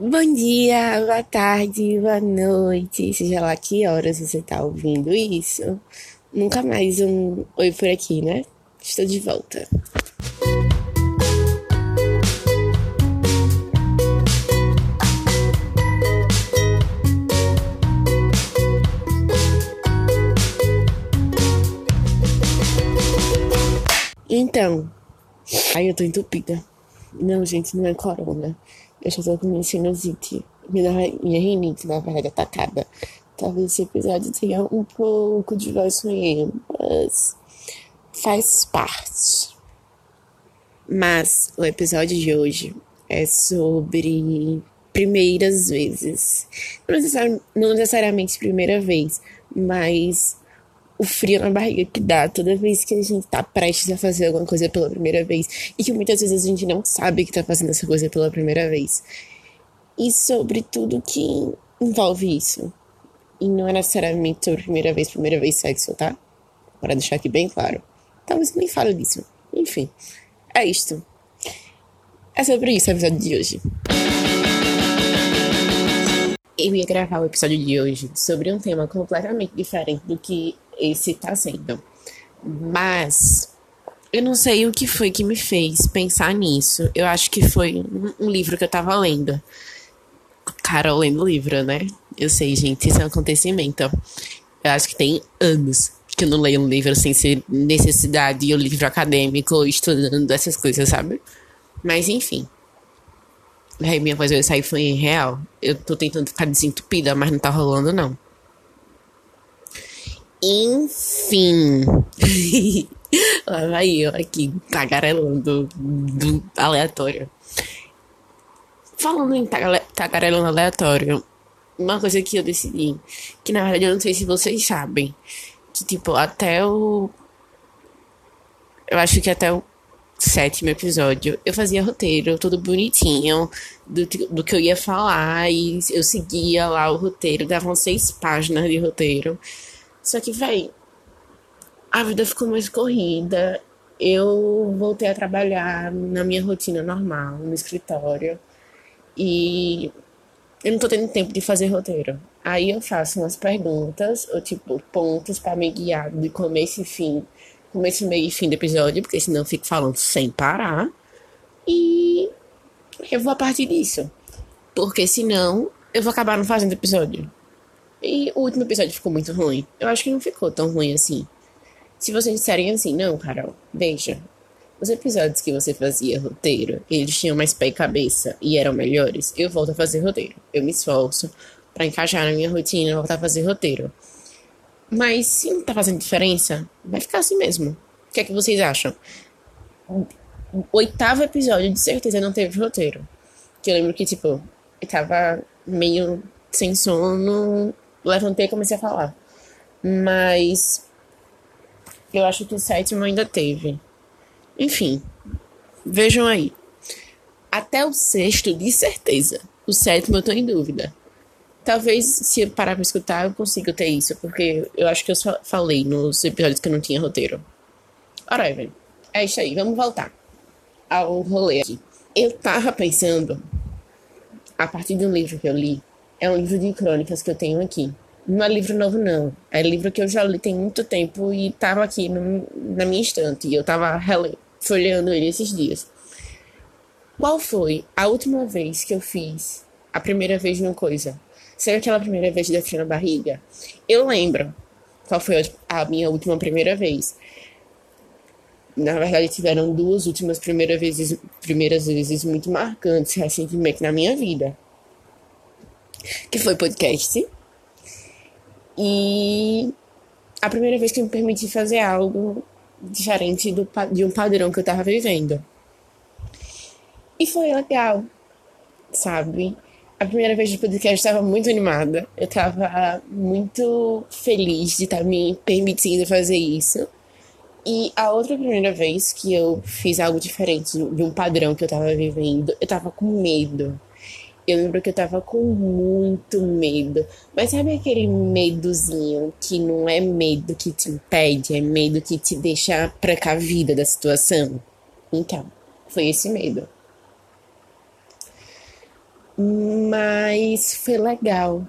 Bom dia, boa tarde, boa noite, seja lá que horas você tá ouvindo isso. Nunca mais um oi por aqui, né? Estou de volta. Então, ai, eu tô entupida. Não, gente, não é corona. Eu com minha sinusite. Minha, minha rinite, na verdade, atacada. Talvez esse episódio tenha um pouco de voz ruim, mas faz parte. Mas o episódio de hoje é sobre primeiras vezes. Não necessariamente primeira vez, mas o frio na barriga que dá toda vez que a gente tá prestes a fazer alguma coisa pela primeira vez e que muitas vezes a gente não sabe que tá fazendo essa coisa pela primeira vez. E sobre tudo que envolve isso. E não é necessariamente sobre primeira vez, primeira vez sexo, tá? Para deixar aqui bem claro. Talvez eu nem fale disso. Enfim, é isto. É sobre isso o episódio de hoje. Eu ia gravar o episódio de hoje sobre um tema completamente diferente do que esse tá sendo. Mas eu não sei o que foi que me fez pensar nisso. Eu acho que foi um, livro que eu tava lendo. Carol lendo livro, né? Eu sei, gente, isso é um acontecimento. Eu acho que tem anos que eu não leio um livro sem ser necessidade e o livro acadêmico, estudando essas coisas, sabe? Mas enfim. Aí minha voz vai sair foi real. Eu tô tentando ficar desentupida, mas não tá rolando, não. Enfim. Lá vai eu aqui, tagarelando do aleatório. Falando em tagarelando aleatório, uma coisa que eu decidi, que na verdade eu não sei se vocês sabem, que tipo, até o. Eu acho que até o sétimo episódio eu fazia roteiro, tudo bonitinho, do, do que eu ia falar, e eu seguia lá o roteiro, davam seis páginas de roteiro. Só que, véi, a vida ficou mais corrida. Eu voltei a trabalhar na minha rotina normal, no escritório. E eu não tô tendo tempo de fazer roteiro. Aí eu faço umas perguntas, ou tipo, pontos para me guiar de começo e fim, começo, meio e fim do episódio, porque senão eu fico falando sem parar. E eu vou a partir disso. Porque senão eu vou acabar não fazendo episódio. E o último episódio ficou muito ruim. Eu acho que não ficou tão ruim assim. Se vocês disserem assim, não, Carol, veja. Os episódios que você fazia roteiro, eles tinham mais pé e cabeça e eram melhores, eu volto a fazer roteiro. Eu me esforço para encaixar na minha rotina, voltar a fazer roteiro. Mas se não tá fazendo diferença, vai ficar assim mesmo. O que é que vocês acham? O oitavo episódio, de certeza, não teve roteiro. Que eu lembro que, tipo, eu tava meio sem sono, levantei e comecei a falar. Mas eu acho que o sétimo ainda teve. Enfim, vejam aí. Até o sexto, de certeza. O sétimo eu tô em dúvida. Talvez, se eu parar pra escutar, eu consiga ter isso, porque eu acho que eu só falei nos episódios que eu não tinha roteiro. Whatever. É isso aí, vamos voltar ao rolê aqui. Eu tava pensando, a partir de um livro que eu li, é um livro de crônicas que eu tenho aqui. Não é livro novo, não. É livro que eu já li tem muito tempo e estava aqui no, na minha estante. E eu estava folheando ele esses dias. Qual foi a última vez que eu fiz a primeira vez de uma coisa? Será aquela primeira vez de frio na barriga? Eu lembro qual foi a minha última primeira vez. Na verdade, tiveram duas últimas primeiras vezes, primeiras vezes muito marcantes recentemente na minha vida que foi podcast. E a primeira vez que eu me permiti fazer algo diferente do, de um padrão que eu tava vivendo. E foi legal, sabe? A primeira vez do podcast eu estava muito animada. Eu estava muito feliz de estar me permitindo fazer isso. E a outra primeira vez que eu fiz algo diferente de um padrão que eu estava vivendo, eu estava com medo. Eu lembro que eu tava com muito medo. Mas sabe aquele medozinho que não é medo que te impede, é medo que te deixa precavida da situação? Então, foi esse medo. Mas foi legal.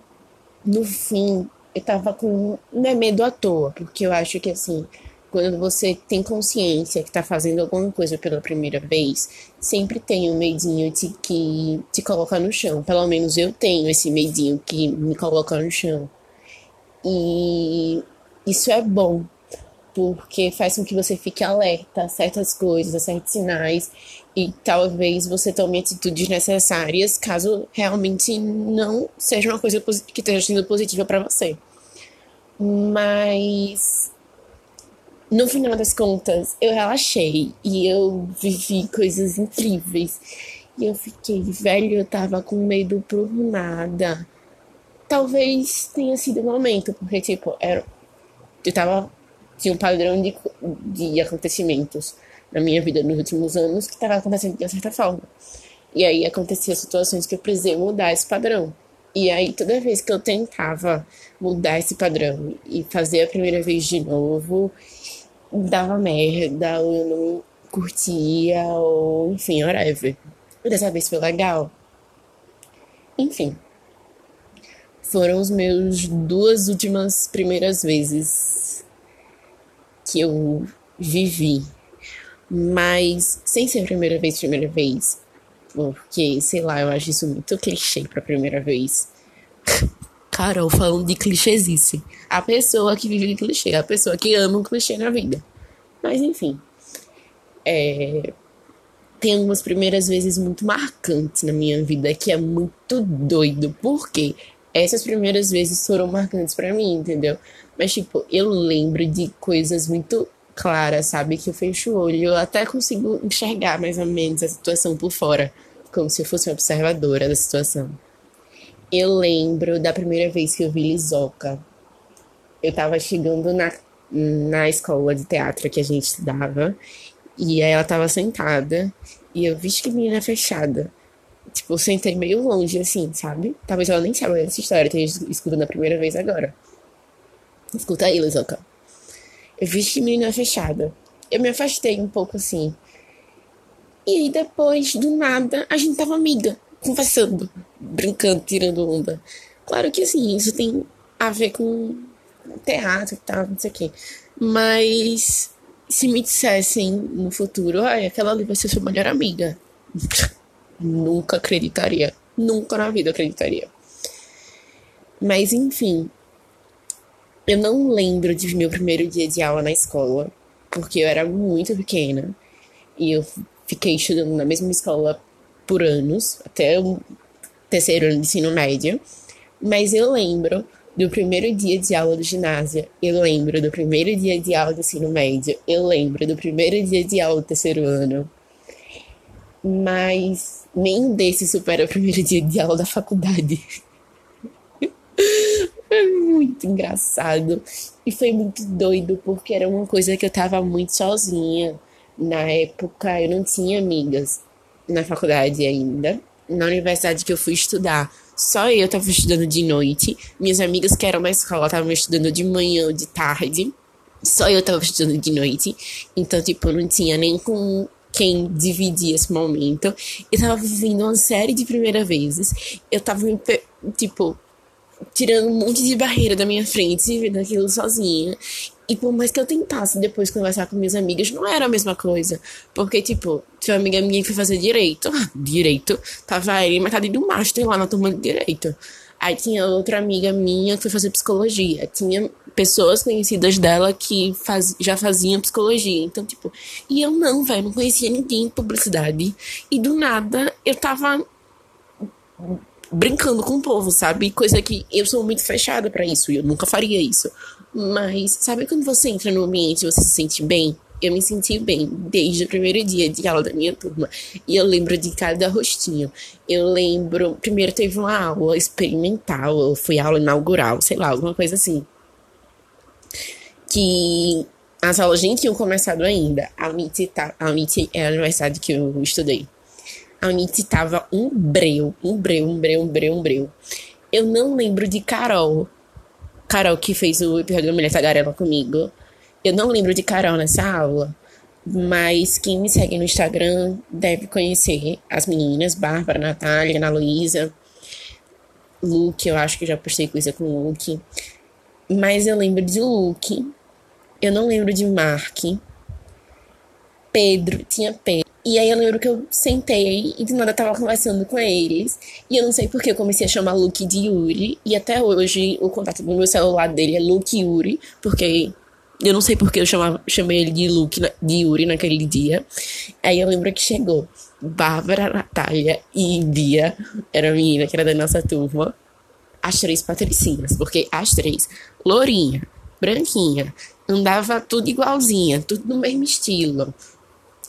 No fim, eu tava com. Não é medo à toa, porque eu acho que assim, quando você tem consciência que tá fazendo alguma coisa pela primeira vez, sempre tem um medinho de que te coloca no chão. Pelo menos eu tenho esse medinho que me coloca no chão. E isso é bom, porque faz com que você fique alerta a certas coisas, a certos sinais, e talvez você tome atitudes necessárias caso realmente não seja uma coisa que esteja sendo positiva para você. Mas no final das contas, eu relaxei e eu vivi coisas incríveis. E eu fiquei, velho, eu tava com medo por nada. Talvez tenha sido o momento, porque, tipo, era, eu tava. Tinha um padrão de, de acontecimentos na minha vida nos últimos anos que tava acontecendo de uma certa forma. E aí aconteciam situações que eu precisei mudar esse padrão. E aí, toda vez que eu tentava mudar esse padrão e fazer a primeira vez de novo, dava merda, ou eu não curtia, ou enfim, whatever. Dessa vez foi legal. Enfim. Foram os meus duas últimas primeiras vezes que eu vivi. Mas sem ser primeira vez, primeira vez. Porque, sei lá, eu acho isso muito clichê pra primeira vez. Carol falando de clichêzice. A pessoa que vive de clichê, a pessoa que ama um clichê na vida. Mas enfim. É... Tem algumas primeiras vezes muito marcantes na minha vida que é muito doido. Porque essas primeiras vezes foram marcantes para mim, entendeu? Mas, tipo, eu lembro de coisas muito claras, sabe? Que eu fecho o olho eu até consigo enxergar mais ou menos a situação por fora. Como se eu fosse uma observadora da situação. Eu lembro da primeira vez que eu vi Lisoca. Eu tava chegando na, na escola de teatro que a gente estudava. E aí ela tava sentada. E eu vi que menina fechada. Tipo, eu sentei meio longe, assim, sabe? Talvez ela nem saiba dessa história, esteja escutando a primeira vez agora. Escuta aí, Lisoca. Eu vi que menina fechada. Eu me afastei um pouco, assim. E aí, depois, do nada, a gente tava amiga conversando, brincando, tirando onda. Claro que assim, isso tem a ver com teatro e tal, não sei o quê. Mas se me dissessem no futuro, ai, aquela ali vai ser sua melhor amiga. Nunca acreditaria. Nunca na vida acreditaria. Mas enfim, eu não lembro de meu primeiro dia de aula na escola, porque eu era muito pequena e eu fiquei estudando na mesma escola por anos, até o terceiro ano de ensino médio. Mas eu lembro do primeiro dia de aula do ginásio, eu lembro do primeiro dia de aula do ensino médio, eu lembro do primeiro dia de aula do terceiro ano. Mas nenhum desses supera o primeiro dia de aula da faculdade. foi muito engraçado. E foi muito doido, porque era uma coisa que eu tava muito sozinha. Na época eu não tinha amigas na faculdade ainda. Na universidade que eu fui estudar, só eu tava estudando de noite. Minhas amigas que eram na escola estavam estudando de manhã ou de tarde. Só eu tava estudando de noite. Então, tipo, não tinha nem com quem dividir esse momento. Eu tava vivendo uma série de primeiras vezes. Eu tava, tipo, tirando um monte de barreira da minha frente, vivendo aquilo sozinha. E por mais que eu tentasse depois conversar com minhas amigas, não era a mesma coisa. Porque, tipo, tinha uma amiga minha que foi fazer direito. direito. Tava ele metade do master lá na turma de direito. Aí tinha outra amiga minha que foi fazer psicologia. Tinha pessoas conhecidas dela que faz, já faziam psicologia. Então, tipo, e eu não, velho, não conhecia ninguém em publicidade. E do nada eu tava brincando com o povo, sabe? Coisa que eu sou muito fechada para isso e eu nunca faria isso. Mas sabe quando você entra no ambiente e você se sente bem? Eu me senti bem desde o primeiro dia de aula da minha turma. E eu lembro de cada rostinho. Eu lembro. Primeiro teve uma aula experimental, ou foi aula inaugural, sei lá, alguma coisa assim. Que as aulas nem tinham começado ainda. A MIT, tá, a MIT é a universidade que eu estudei. A MIT tava um breu, um breu, um breu, um breu, um breu. Eu não lembro de Carol. Carol que fez o episódio da Mulher Tagarela comigo. Eu não lembro de Carol nessa aula. Mas quem me segue no Instagram deve conhecer as meninas, Bárbara, Natália, Ana Luísa, Luke, eu acho que já postei coisa com o Luke. Mas eu lembro de Luke, eu não lembro de Mark, Pedro, tinha Pedro. E aí eu lembro que eu sentei e de nada tava conversando com eles. E eu não sei porque eu comecei a chamar Luke de Yuri. E até hoje o contato do meu celular dele é Luke Yuri, porque eu não sei porque eu chamava, chamei ele de Luke, de Yuri naquele dia. Aí eu lembro que chegou Bárbara, Natália e Bia, era a menina que era da nossa turma. As três patricinhas, porque as três, lourinha, branquinha, andava tudo igualzinha, tudo no mesmo estilo.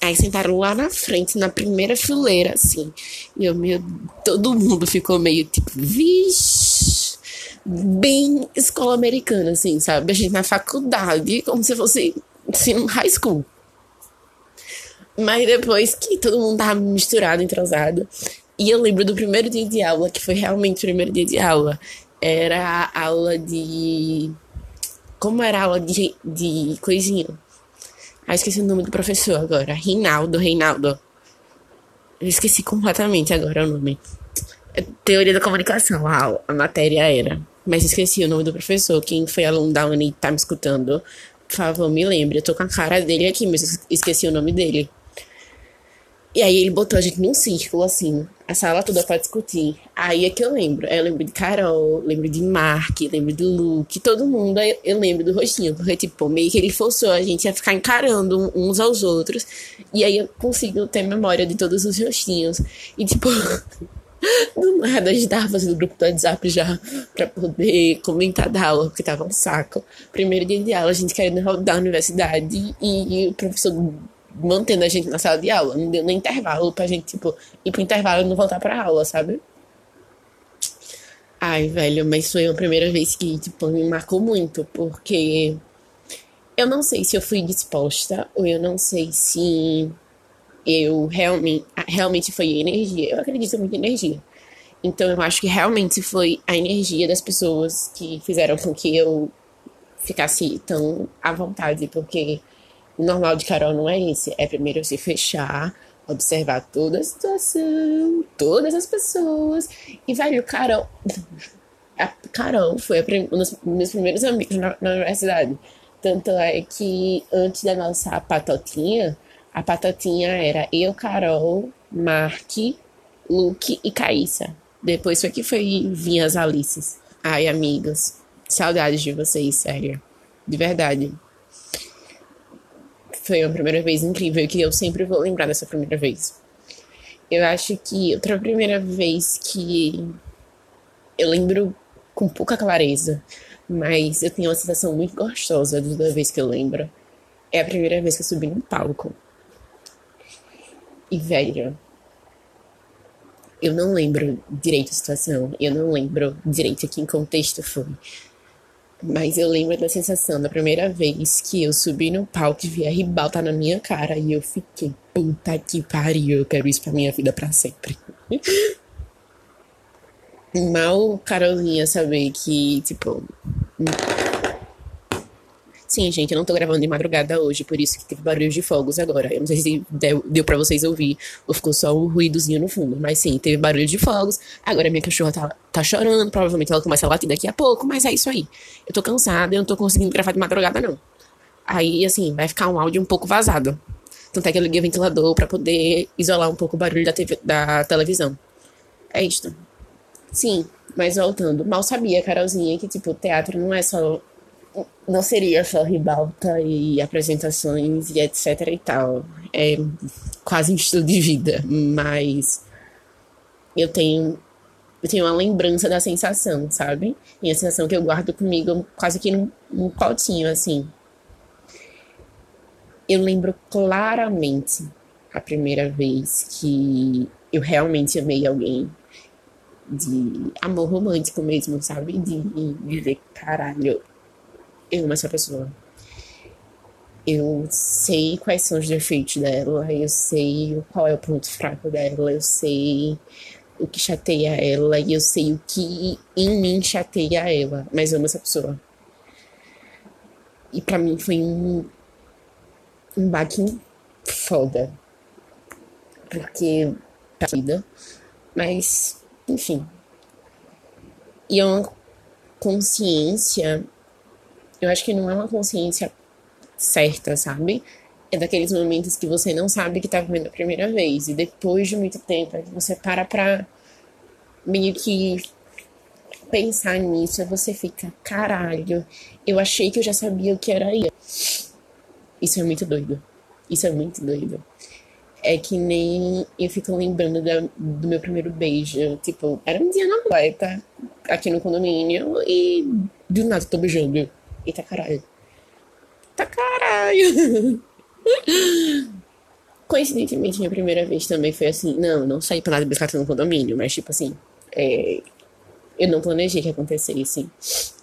Aí sentaram lá na frente, na primeira fileira, assim. E eu, meu, todo mundo ficou meio tipo, vixe, bem escola americana, assim, sabe? A gente na faculdade, como se fosse, um high school. Mas depois que todo mundo tava misturado, entrosado. E eu lembro do primeiro dia de aula, que foi realmente o primeiro dia de aula. Era a aula de. Como era aula de, de coisinha? Ah, esqueci o nome do professor agora. Reinaldo, Reinaldo. Eu esqueci completamente agora o nome. É teoria da comunicação, a, a matéria era. Mas esqueci o nome do professor. Quem foi aluno da Uni e tá me escutando, por favor, me lembre. Eu tô com a cara dele aqui, mas esqueci o nome dele. E aí ele botou a gente num círculo, assim, a sala toda pra discutir. Aí é que eu lembro. Eu lembro de Carol, lembro de Mark, lembro de Luke, todo mundo. Aí eu lembro do rostinho, porque, tipo, meio que ele forçou a gente a ficar encarando uns aos outros. E aí eu consigo ter memória de todos os rostinhos. E, tipo, do nada a gente tava fazendo grupo do WhatsApp já pra poder comentar da aula, porque tava um saco. Primeiro dia de aula, a gente querendo rodar a universidade e o professor mantendo a gente na sala de aula. Não deu nem intervalo pra gente, tipo, ir pro intervalo e não voltar pra aula, sabe? Ai, velho, mas foi a primeira vez que, tipo, me marcou muito, porque eu não sei se eu fui disposta ou eu não sei se eu realmente, realmente foi energia. Eu acredito muito em energia. Então eu acho que realmente foi a energia das pessoas que fizeram com que eu ficasse tão à vontade, porque o normal de Carol não é esse. É primeiro se fechar, observar toda a situação, todas as pessoas. E, velho, Carol. A Carol foi um dos meus primeiros amigos na, na universidade. Tanto é que antes da nossa patotinha, a patotinha era eu, Carol, Mark, Luke e Caíssa. Depois foi que foi vir as Alices. Ai, amigos, saudades de vocês, sério. De verdade foi uma primeira vez incrível que eu sempre vou lembrar dessa primeira vez. Eu acho que outra primeira vez que eu lembro com pouca clareza, mas eu tenho uma sensação muito gostosa toda vez que eu lembro. É a primeira vez que eu subi no palco. E, velho, eu não lembro direito a situação, eu não lembro direito aqui em contexto foi. Mas eu lembro da sensação da primeira vez que eu subi no palco e vi a ribalta na minha cara e eu fiquei, puta que pariu, eu quero isso pra minha vida pra sempre. Mal Carolzinha saber que, tipo, Sim, gente, eu não tô gravando de madrugada hoje, por isso que teve barulho de fogos agora. Eu não sei se deu, deu pra vocês ouvir ou ficou só um ruídozinho no fundo, mas sim, teve barulho de fogos. Agora minha cachorra tá, tá chorando, provavelmente ela começa a latir daqui a pouco, mas é isso aí. Eu tô cansada, eu não tô conseguindo gravar de madrugada, não. Aí, assim, vai ficar um áudio um pouco vazado. Tanto é que eu liguei o ventilador para poder isolar um pouco o barulho da, TV, da televisão. É isto. Sim, mas voltando, mal sabia, Carolzinha, que, tipo, teatro não é só não seria só ribalta e apresentações e etc e tal. É quase um estudo de vida, mas eu tenho eu tenho uma lembrança da sensação, sabe? E a sensação que eu guardo comigo quase que num, num potinho, assim. Eu lembro claramente a primeira vez que eu realmente amei alguém. De amor romântico mesmo, sabe? De dizer, caralho, eu amo essa pessoa. Eu sei quais são os defeitos dela, eu sei qual é o ponto fraco dela, eu sei o que chateia ela e eu sei o que em mim chateia ela, mas eu amo essa pessoa. E para mim foi um, um baque foda. Porque tá vida. Mas, enfim. E é uma consciência. Eu acho que não é uma consciência certa, sabe? É daqueles momentos que você não sabe que tá vivendo a primeira vez. E depois de muito tempo, é que você para pra meio que pensar nisso, você fica, caralho, eu achei que eu já sabia o que era isso. Isso é muito doido. Isso é muito doido. É que nem eu fico lembrando da, do meu primeiro beijo. Tipo, era um dia na poeta, aqui no condomínio, e do nada tô beijando. Eita caralho. Eita caralho. Coincidentemente, minha primeira vez também foi assim. Não, não saí pra nada de bicicleta no condomínio, mas tipo assim. É, eu não planejei que acontecesse.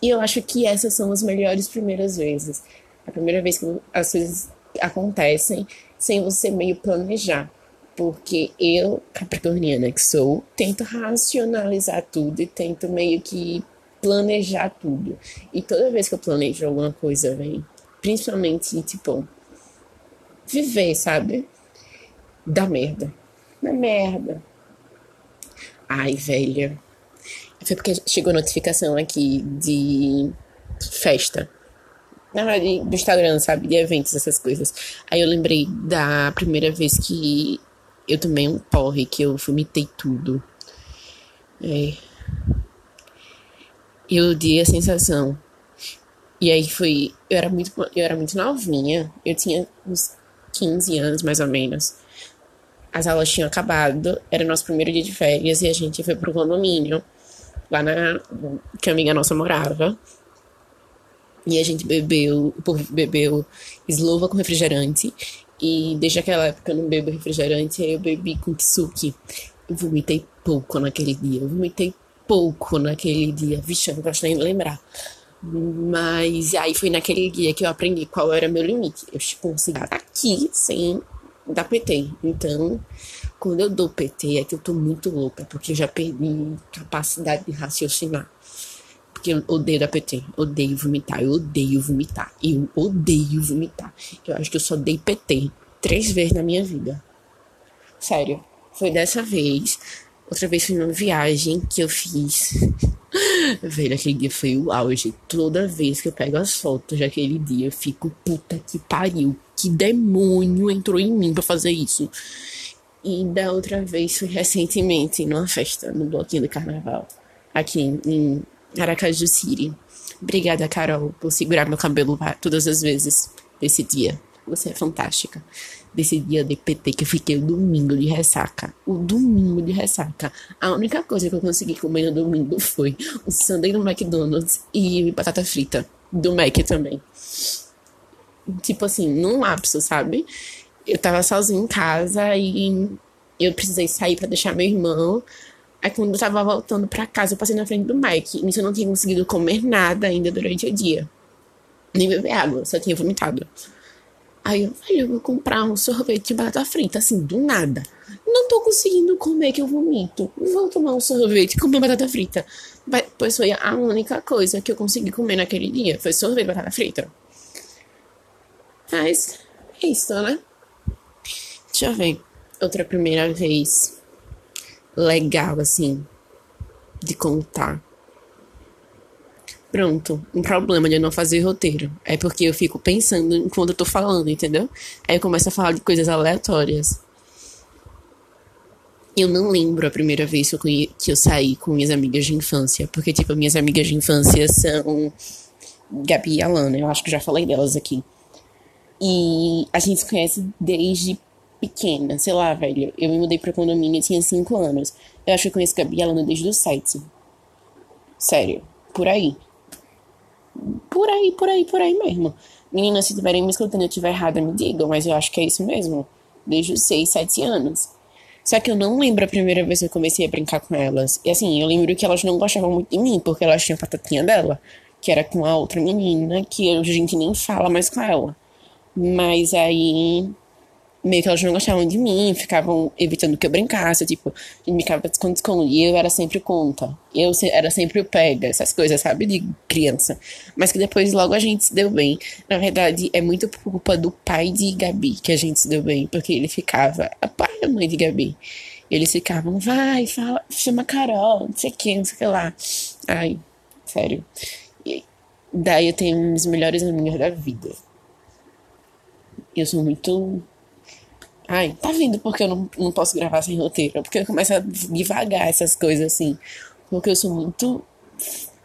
E eu acho que essas são as melhores primeiras vezes. A primeira vez que as coisas acontecem sem você meio planejar. Porque eu, capricorniana que sou, tento racionalizar tudo e tento meio que planejar tudo. E toda vez que eu planejo alguma coisa, vem, principalmente, tipo, viver, sabe? Dá merda. Dá merda. Ai, velha. Foi porque chegou notificação aqui de festa. Na verdade, do Instagram, sabe? De eventos, essas coisas. Aí eu lembrei da primeira vez que eu tomei um porre, que eu vomitei tudo. É. Eu dei a sensação. E aí foi. Eu era muito, eu era muito novinha. Eu tinha uns 15 anos, mais ou menos. As aulas tinham acabado. Era nosso primeiro dia de férias e a gente foi pro condomínio. Lá na. que a amiga nossa morava. E a gente bebeu, o povo bebeu eslova com refrigerante. E desde aquela época eu não bebo refrigerante, aí eu bebi com kisuke. Eu vomitei pouco naquele dia. Eu vomitei pouco naquele dia. Vixe, eu não gosto nem de lembrar. Mas aí foi naquele dia que eu aprendi qual era meu limite. Eu consegui estar aqui sem dar PT. Então, quando eu dou PT é que eu tô muito louca, porque eu já perdi capacidade de raciocinar. Porque eu odeio dar PT, odeio vomitar, eu odeio vomitar, eu odeio vomitar. Eu acho que eu só dei PT três vezes na minha vida. Sério, foi dessa vez. Outra vez foi numa viagem que eu fiz. Velho, aquele dia foi o auge. Toda vez que eu pego as fotos daquele dia, eu fico, puta que pariu. Que demônio entrou em mim pra fazer isso. E da outra vez foi recentemente, numa festa, no bloquinho de carnaval, aqui em Aracaju City. Obrigada, Carol, por segurar meu cabelo todas as vezes desse dia. Você é fantástica. Desse dia de PT que eu fiquei o domingo de ressaca. O domingo de ressaca. A única coisa que eu consegui comer no domingo foi o sundae do McDonald's e batata frita. Do Mac também. Tipo assim, num lapso, sabe? Eu tava sozinha em casa e eu precisei sair para deixar meu irmão. Aí quando eu tava voltando para casa, eu passei na frente do Mike. Nisso eu não tinha conseguido comer nada ainda durante o dia. Nem beber água, só tinha vomitado. Aí eu eu vou comprar um sorvete de batata frita, assim, do nada. Não tô conseguindo comer que eu vomito. Vou tomar um sorvete e comer batata frita. Pois foi a única coisa que eu consegui comer naquele dia. Foi sorvete de batata frita. Mas é isso, né? Deixa eu ver. Outra primeira vez legal, assim, de contar. Pronto, um problema de eu não fazer roteiro. É porque eu fico pensando enquanto eu tô falando, entendeu? Aí eu começo a falar de coisas aleatórias. Eu não lembro a primeira vez que eu, saí com minhas amigas de infância. Porque, tipo, minhas amigas de infância são Gabi e Alana. Eu acho que já falei delas aqui. E a gente se conhece desde pequena, sei lá, velho. Eu me mudei pra condomínio, tinha 5 anos. Eu acho que eu conheço Gabi Alana desde os 7. Sério, por aí. Por aí, por aí, por aí mesmo. Meninas, se tiverem me escutando e eu estiver errada, me digam, mas eu acho que é isso mesmo. Desde os 6, 7 anos. Só que eu não lembro a primeira vez que eu comecei a brincar com elas. E assim, eu lembro que elas não gostavam muito de mim, porque elas tinham a patatinha dela, que era com a outra menina, que a gente nem fala mais com ela. Mas aí meio que elas não gostavam de mim, ficavam evitando que eu brincasse, tipo, a gente brincava de esconde-esconde, e eu era sempre conta. Eu era sempre o pega, essas coisas, sabe, de criança. Mas que depois logo a gente se deu bem. Na verdade, é muito por culpa do pai de Gabi que a gente se deu bem, porque ele ficava, a pai e a mãe de Gabi. Eles ficavam, vai, fala, chama Carol, não sei o que, não sei o que lá. Ai, sério. E daí eu tenho um melhores amigos da vida. Eu sou muito Ai, tá vendo porque eu não, não posso gravar sem roteiro? Porque eu começo a devagar essas coisas assim. Porque eu sou muito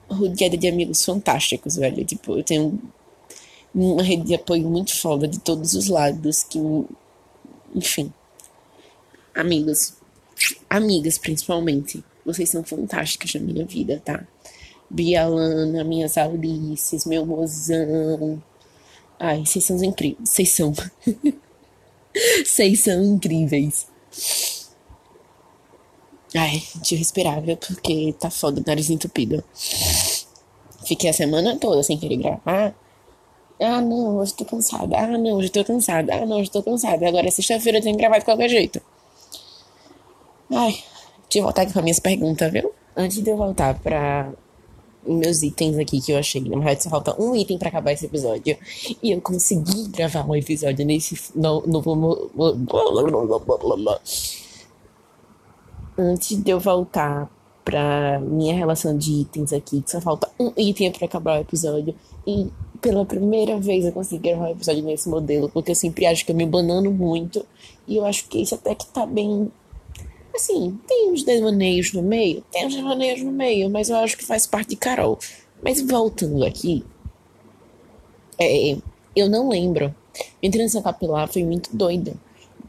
rodeada de amigos fantásticos, velho. Tipo, eu tenho uma rede de apoio muito foda de todos os lados. Que, enfim. Amigos. Amigas, principalmente. Vocês são fantásticas na minha vida, tá? Bialana, minhas Alices, meu mozão. Ai, vocês são incríveis. Vocês são. Vocês são incríveis. Ai, respirar, viu? Porque tá foda nariz entupido. Fiquei a semana toda sem querer gravar. Ah, não, hoje tô cansada. Ah, não, hoje tô cansada. Ah, não, hoje tô cansada. Agora sexta-feira, eu tenho que gravar de qualquer jeito. Ai, deixa eu voltar aqui pra minhas perguntas, viu? Antes de eu voltar pra meus itens aqui que eu achei. Na verdade, só falta um item para acabar esse episódio. E eu consegui gravar um episódio nesse novo. Antes de eu voltar pra minha relação de itens aqui, só falta um item para acabar o episódio. E pela primeira vez eu consegui gravar um episódio nesse modelo, porque eu sempre acho que eu me banano muito. E eu acho que isso até que tá bem Assim, tem uns devaneios no meio, tem uns devaneios no meio, mas eu acho que faz parte de Carol. Mas voltando aqui, é, eu não lembro. Minha transição capilar foi muito doida,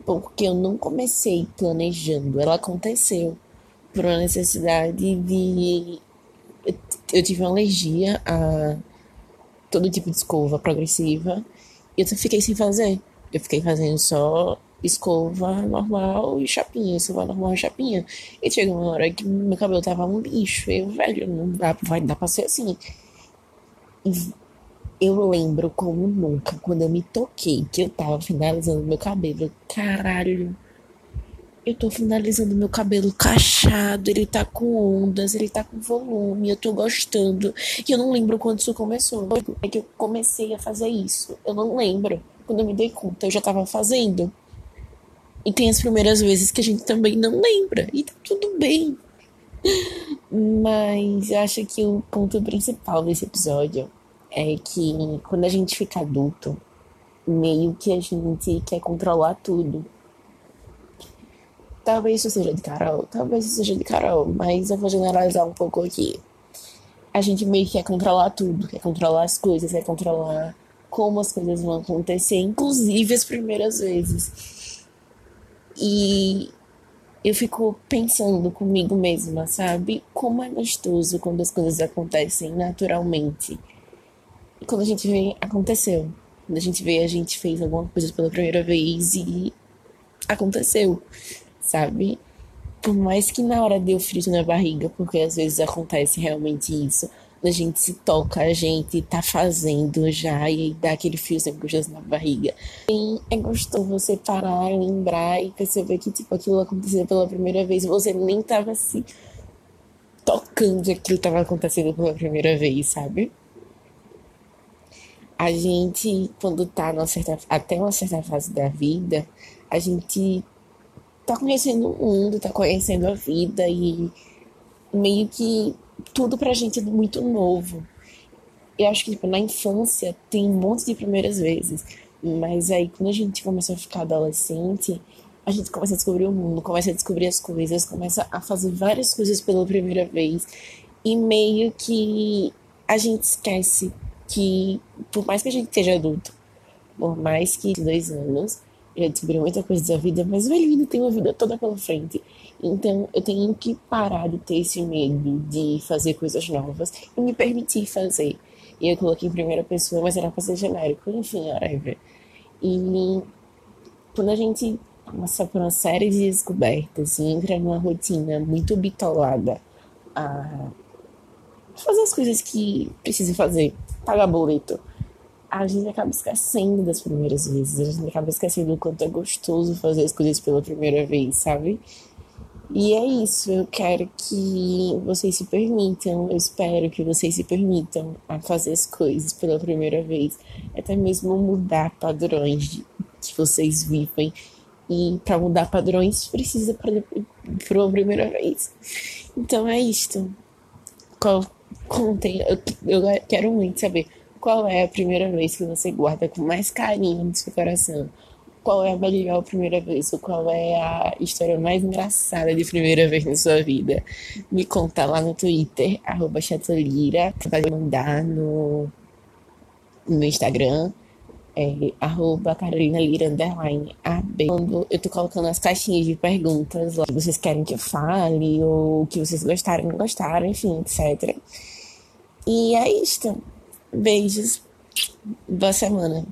porque eu não comecei planejando, ela aconteceu por uma necessidade de. Eu tive uma alergia a todo tipo de escova progressiva e eu fiquei sem fazer. Eu fiquei fazendo só escova normal e chapinha, escova normal e chapinha. E chegou uma hora que meu cabelo tava um lixo. Eu, velho, não dá, vai dar pra ser assim. Eu lembro como nunca, quando eu me toquei, que eu tava finalizando meu cabelo. Caralho. Eu tô finalizando meu cabelo cachado, ele tá com ondas, ele tá com volume, eu tô gostando. E eu não lembro quando isso começou. É que eu comecei a fazer isso. Eu não lembro. Quando eu me dei conta, eu já tava fazendo. E tem as primeiras vezes que a gente também não lembra. E tá tudo bem. Mas eu acho que o ponto principal desse episódio é que quando a gente fica adulto, meio que a gente quer controlar tudo. Talvez isso seja de Carol, talvez isso seja de Carol, mas eu vou generalizar um pouco aqui. A gente meio que quer controlar tudo, quer controlar as coisas, quer controlar como as coisas vão acontecer, inclusive as primeiras vezes. E eu fico pensando comigo mesma, sabe? Como é gostoso quando as coisas acontecem naturalmente. E quando a gente vê, aconteceu. Quando a gente vê, a gente fez alguma coisa pela primeira vez e aconteceu, sabe? Por mais que na hora deu frio na barriga, porque às vezes acontece realmente isso a gente se toca, a gente tá fazendo já e dá aquele fio sempre gostoso na barriga. E é gostoso você parar, lembrar e perceber que, tipo, aquilo aconteceu pela primeira vez. Você nem tava se tocando aquilo tava acontecendo pela primeira vez, sabe? A gente, quando tá numa certa, até uma certa fase da vida, a gente tá conhecendo o mundo, tá conhecendo a vida e meio que tudo pra gente muito novo. Eu acho que tipo, na infância tem um monte de primeiras vezes. Mas aí quando a gente começa a ficar adolescente, a gente começa a descobrir o mundo, começa a descobrir as coisas, começa a fazer várias coisas pela primeira vez. E meio que a gente esquece que, por mais que a gente esteja adulto, por mais que dois anos, já descobri muita coisa da vida, mas o ainda tem uma vida toda pela frente. Então eu tenho que parar de ter esse medo de fazer coisas novas e me permitir fazer. E eu coloquei em primeira pessoa, mas era pra ser genérico, enfim, whatever. E quando a gente passa por uma série de descobertas e entra numa rotina muito bitolada a fazer as coisas que precisa fazer, pagar boleto, a gente acaba esquecendo das primeiras vezes, a gente acaba esquecendo o quanto é gostoso fazer as coisas pela primeira vez, sabe? E é isso, eu quero que vocês se permitam, eu espero que vocês se permitam a fazer as coisas pela primeira vez, até mesmo mudar padrões que vocês vivem. E para mudar padrões precisa por uma primeira vez. Então é isto. Contem, eu, eu quero muito saber qual é a primeira vez que você guarda com mais carinho no seu coração qual é a melhor primeira vez, ou qual é a história mais engraçada de primeira vez na sua vida. Me conta lá no Twitter, arroba chatolira, pode mandar no, no Instagram, é, arroba underline, AB. Quando eu tô colocando as caixinhas de perguntas lá, que vocês querem que eu fale, ou que vocês gostaram, não gostaram, enfim, etc. E é isto. Beijos. Boa semana.